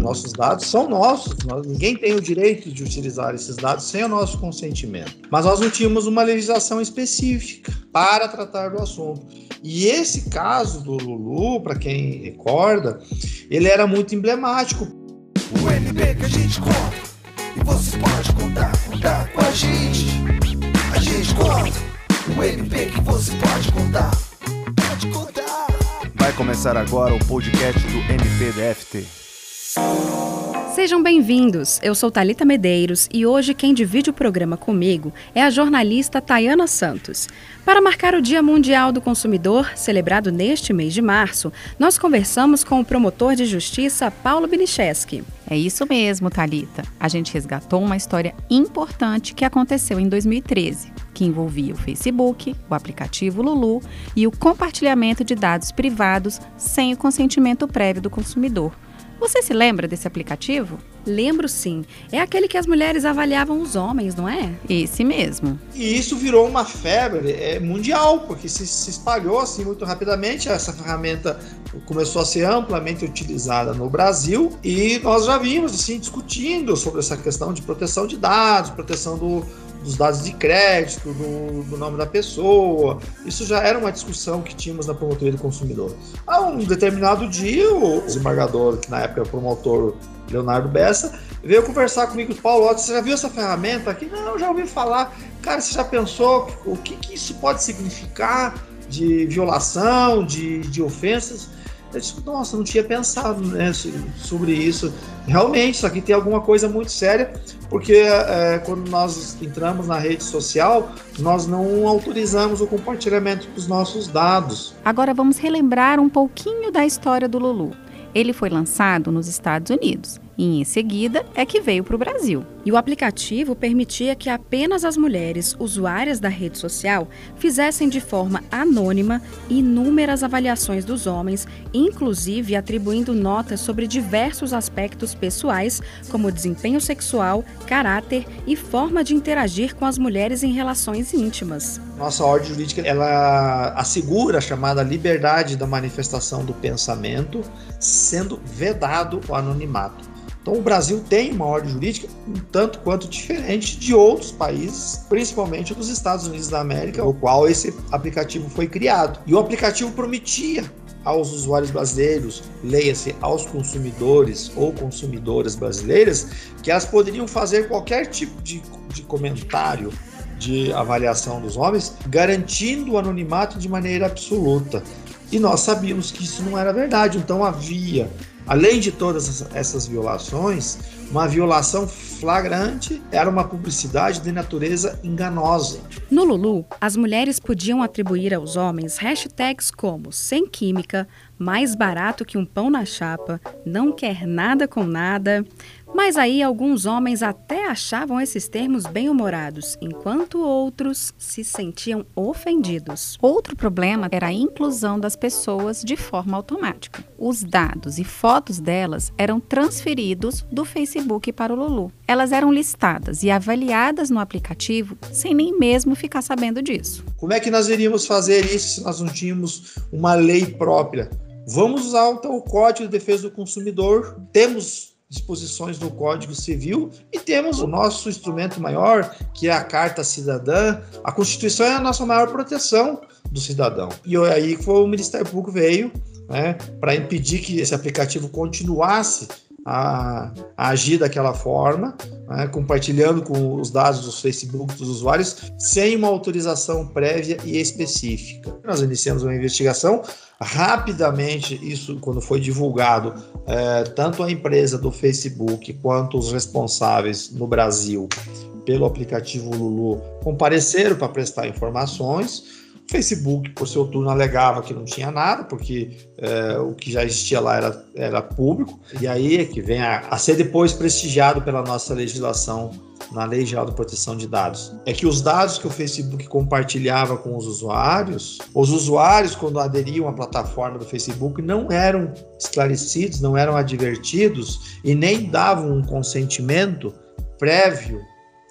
Nossos dados são nossos, nós, ninguém tem o direito de utilizar esses dados sem o nosso consentimento. Mas nós não tínhamos uma legislação específica para tratar do assunto. E esse caso do Lulu, para quem recorda, ele era muito emblemático. O MP que a gente conta, e você pode contar, contar com a gente. A gente conta, o MP que você pode contar, pode contar. Vai começar agora o podcast do MPDFT. Sejam bem-vindos. Eu sou Talita Medeiros e hoje quem divide o programa comigo é a jornalista Tayana Santos. Para marcar o Dia Mundial do Consumidor, celebrado neste mês de março, nós conversamos com o promotor de justiça Paulo Binicheski. É isso mesmo, Talita. A gente resgatou uma história importante que aconteceu em 2013, que envolvia o Facebook, o aplicativo Lulu e o compartilhamento de dados privados sem o consentimento prévio do consumidor. Você se lembra desse aplicativo? Lembro sim. É aquele que as mulheres avaliavam os homens, não é? Esse mesmo. E isso virou uma febre é, mundial, porque se, se espalhou assim muito rapidamente. Essa ferramenta começou a ser amplamente utilizada no Brasil e nós já vimos assim discutindo sobre essa questão de proteção de dados, proteção do, dos dados de crédito, do, do, nome da pessoa. Isso já era uma discussão que tínhamos na promotoria do consumidor. A um determinado dia, o desembargador, que na época era o promotor Leonardo Bessa, veio conversar comigo, Paulo, você já viu essa ferramenta aqui? Não, já ouvi falar. Cara, você já pensou o que, que isso pode significar de violação, de, de ofensas? Eu disse, nossa, não tinha pensado né, sobre isso. Realmente, isso aqui tem alguma coisa muito séria, porque é, quando nós entramos na rede social, nós não autorizamos o compartilhamento dos nossos dados. Agora vamos relembrar um pouquinho da história do Lulu. Ele foi lançado nos Estados Unidos e em seguida é que veio para o Brasil. E o aplicativo permitia que apenas as mulheres usuárias da rede social fizessem de forma anônima inúmeras avaliações dos homens, inclusive atribuindo notas sobre diversos aspectos pessoais, como desempenho sexual, caráter e forma de interagir com as mulheres em relações íntimas. Nossa ordem jurídica ela assegura a chamada liberdade da manifestação do pensamento, sendo vedado o anonimato. Então, o Brasil tem uma ordem jurídica um tanto quanto diferente de outros países, principalmente dos Estados Unidos da América, o qual esse aplicativo foi criado. E o aplicativo prometia aos usuários brasileiros, leia-se aos consumidores ou consumidoras brasileiras, que elas poderiam fazer qualquer tipo de, de comentário, de avaliação dos homens, garantindo o anonimato de maneira absoluta. E nós sabíamos que isso não era verdade, então havia Além de todas essas violações, uma violação flagrante era uma publicidade de natureza enganosa. No Lulu, as mulheres podiam atribuir aos homens hashtags como sem química, mais barato que um pão na chapa, não quer nada com nada, mas aí alguns homens até achavam esses termos bem-humorados, enquanto outros se sentiam ofendidos. Outro problema era a inclusão das pessoas de forma automática. Os dados e fotos delas eram transferidos do Facebook para o Lulu. Elas eram listadas e avaliadas no aplicativo sem nem mesmo ficar sabendo disso. Como é que nós iríamos fazer isso se nós não tínhamos uma lei própria? Vamos usar o Código de Defesa do Consumidor. Temos disposições do Código Civil e temos o nosso instrumento maior, que é a Carta Cidadã. A Constituição é a nossa maior proteção do cidadão. E aí foi o Ministério Público veio né, para impedir que esse aplicativo continuasse a, a agir daquela forma, né, compartilhando com os dados dos Facebook dos usuários sem uma autorização prévia e específica. Nós iniciamos uma investigação rapidamente isso quando foi divulgado é, tanto a empresa do Facebook quanto os responsáveis no Brasil pelo aplicativo Lulu compareceram para prestar informações. O Facebook, por seu turno, alegava que não tinha nada, porque é, o que já existia lá era, era público, e aí é que vem a, a ser depois prestigiado pela nossa legislação na Lei Geral de Proteção de Dados. É que os dados que o Facebook compartilhava com os usuários, os usuários, quando aderiam à plataforma do Facebook, não eram esclarecidos, não eram advertidos e nem davam um consentimento prévio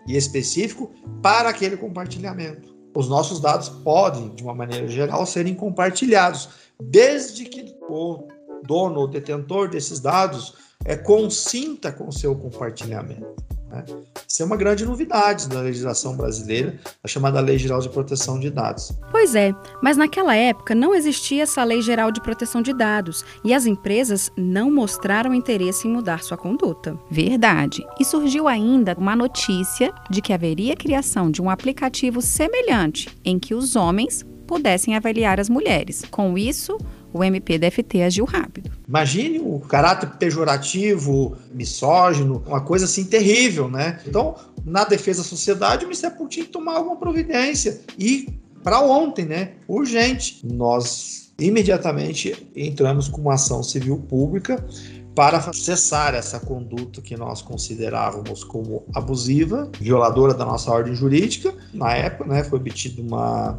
e específico para aquele compartilhamento os nossos dados podem, de uma maneira geral, serem compartilhados, desde que o dono ou detentor desses dados é, consinta com o seu compartilhamento. Né? Isso é uma grande novidade na legislação brasileira, a chamada Lei Geral de Proteção de Dados. Pois é, mas naquela época não existia essa Lei Geral de Proteção de Dados e as empresas não mostraram interesse em mudar sua conduta. Verdade. E surgiu ainda uma notícia de que haveria a criação de um aplicativo semelhante em que os homens pudessem avaliar as mulheres. Com isso, o MPDFT agiu rápido. Imagine o caráter pejorativo, misógino, uma coisa assim terrível, né? Então, na defesa da sociedade, o Ministério Público tinha que tomar alguma providência. E para ontem, né? Urgente. Nós imediatamente entramos com uma ação civil pública para cessar essa conduta que nós considerávamos como abusiva, violadora da nossa ordem jurídica. Na época, né, foi obtida uma,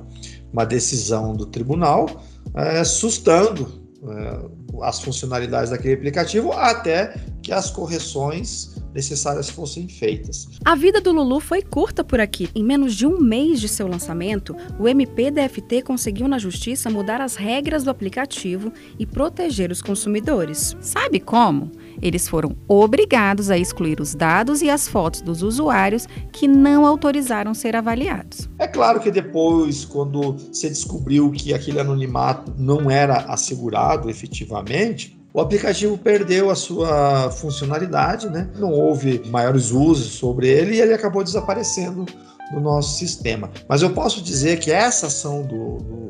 uma decisão do tribunal é, sustando é, as funcionalidades daquele aplicativo até que as correções necessárias fossem feitas. A vida do Lulu foi curta por aqui. Em menos de um mês de seu lançamento, o MPDFT conseguiu na justiça mudar as regras do aplicativo e proteger os consumidores. Sabe como? Eles foram obrigados a excluir os dados e as fotos dos usuários que não autorizaram ser avaliados. É claro que depois, quando se descobriu que aquele anonimato não era assegurado efetivamente, o aplicativo perdeu a sua funcionalidade, né? não houve maiores usos sobre ele e ele acabou desaparecendo do nosso sistema. Mas eu posso dizer que essa ação do, do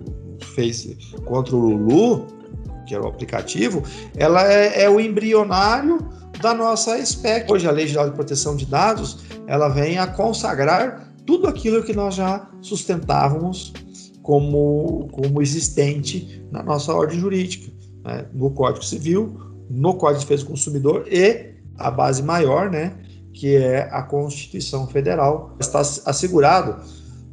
contra o Lulu, que era o aplicativo, ela é, é o embrionário da nossa SPEC. Hoje a Lei Geral de Proteção de Dados, ela vem a consagrar tudo aquilo que nós já sustentávamos como, como existente na nossa ordem jurídica né, no Código Civil, no Código de Defesa do Consumidor e a base maior, né, que é a Constituição Federal. Está assegurado,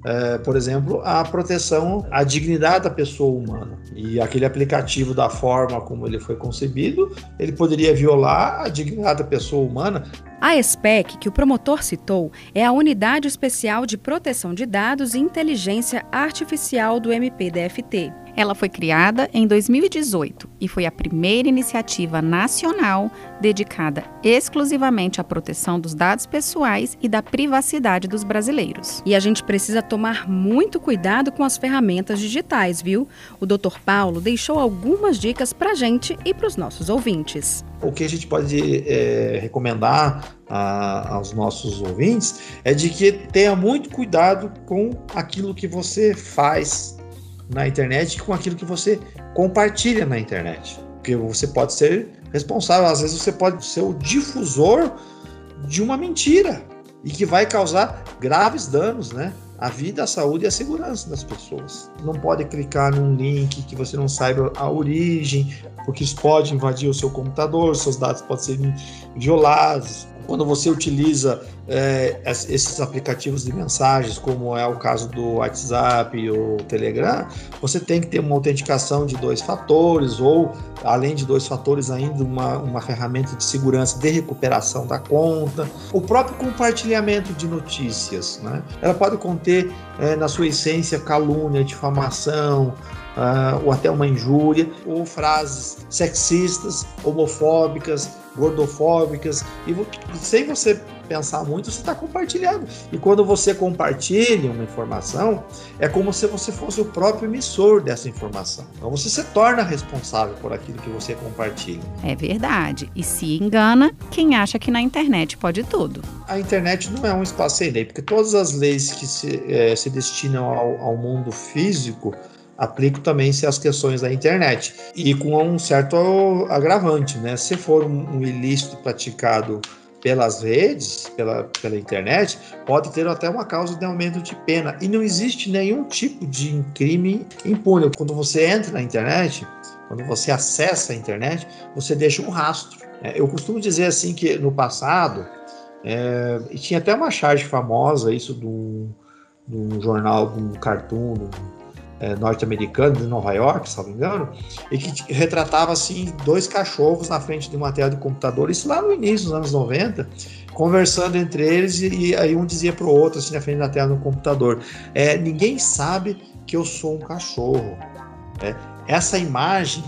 é, por exemplo, a proteção à dignidade da pessoa humana. E aquele aplicativo, da forma como ele foi concebido, ele poderia violar a dignidade da pessoa humana. A SPEC, que o promotor citou, é a Unidade Especial de Proteção de Dados e Inteligência Artificial do MPDFT. Ela foi criada em 2018 e foi a primeira iniciativa nacional dedicada exclusivamente à proteção dos dados pessoais e da privacidade dos brasileiros. E a gente precisa tomar muito cuidado com as ferramentas digitais, viu? O Dr. Paulo deixou algumas dicas para a gente e para os nossos ouvintes. O que a gente pode é, recomendar a, aos nossos ouvintes é de que tenha muito cuidado com aquilo que você faz na internet com aquilo que você compartilha na internet. Porque você pode ser responsável, às vezes você pode ser o difusor de uma mentira e que vai causar graves danos, né? A vida, a saúde e a segurança das pessoas. Não pode clicar num link que você não saiba a origem, porque isso pode invadir o seu computador, seus dados podem ser violados, quando você utiliza é, esses aplicativos de mensagens, como é o caso do WhatsApp ou Telegram, você tem que ter uma autenticação de dois fatores, ou além de dois fatores, ainda uma, uma ferramenta de segurança de recuperação da conta. O próprio compartilhamento de notícias, né? ela pode conter, é, na sua essência, calúnia, difamação, uh, ou até uma injúria, ou frases sexistas, homofóbicas, gordofóbicas, e sem você pensar muito, você está compartilhando. E quando você compartilha uma informação, é como se você fosse o próprio emissor dessa informação. Então você se torna responsável por aquilo que você compartilha. É verdade. E se engana quem acha que na internet pode tudo. A internet não é um espaço sem lei, porque todas as leis que se, é, se destinam ao, ao mundo físico aplico também se as questões da internet e com um certo agravante, né? Se for um, ilícito praticado pelas redes, pela, pela internet, pode ter até uma causa de aumento de pena. E não existe nenhum tipo de crime impune. Quando você entra na internet, quando você acessa a internet, você deixa um rastro. É, eu costumo dizer assim que no passado, é, tinha até uma charge famosa, isso de um, de um jornal, de um cartoon, de um é, norte-americano de Nova York, se não me engano, e que retratava assim dois cachorros na frente de uma tela de computador, isso lá no início dos anos 90, conversando entre eles e, e aí um dizia para o outro assim na frente da tela do computador, é, ninguém sabe que eu sou um cachorro. É, essa imagem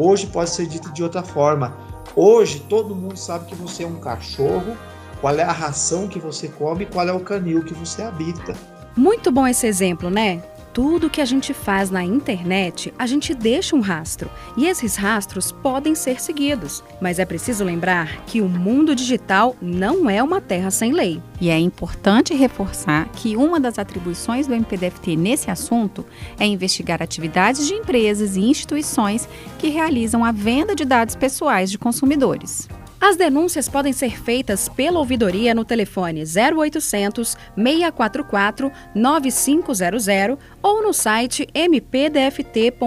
Hoje pode ser dito de outra forma. Hoje todo mundo sabe que você é um cachorro, qual é a ração que você come, qual é o canil que você habita. Muito bom esse exemplo, né? Tudo que a gente faz na internet, a gente deixa um rastro. E esses rastros podem ser seguidos. Mas é preciso lembrar que o mundo digital não é uma terra sem lei. E é importante reforçar que uma das atribuições do MPDFT nesse assunto é investigar atividades de empresas e instituições que realizam a venda de dados pessoais de consumidores. As denúncias podem ser feitas pela ouvidoria no telefone 0800 644 9500 ou no site mpdft.mp.br,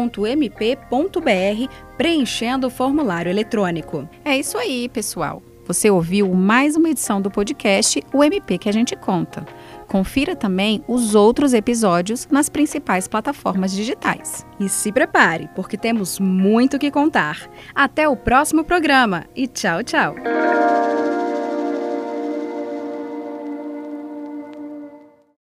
preenchendo o formulário eletrônico. É isso aí, pessoal. Você ouviu mais uma edição do podcast O MP que a gente conta. Confira também os outros episódios nas principais plataformas digitais. E se prepare, porque temos muito que contar. Até o próximo programa e tchau, tchau!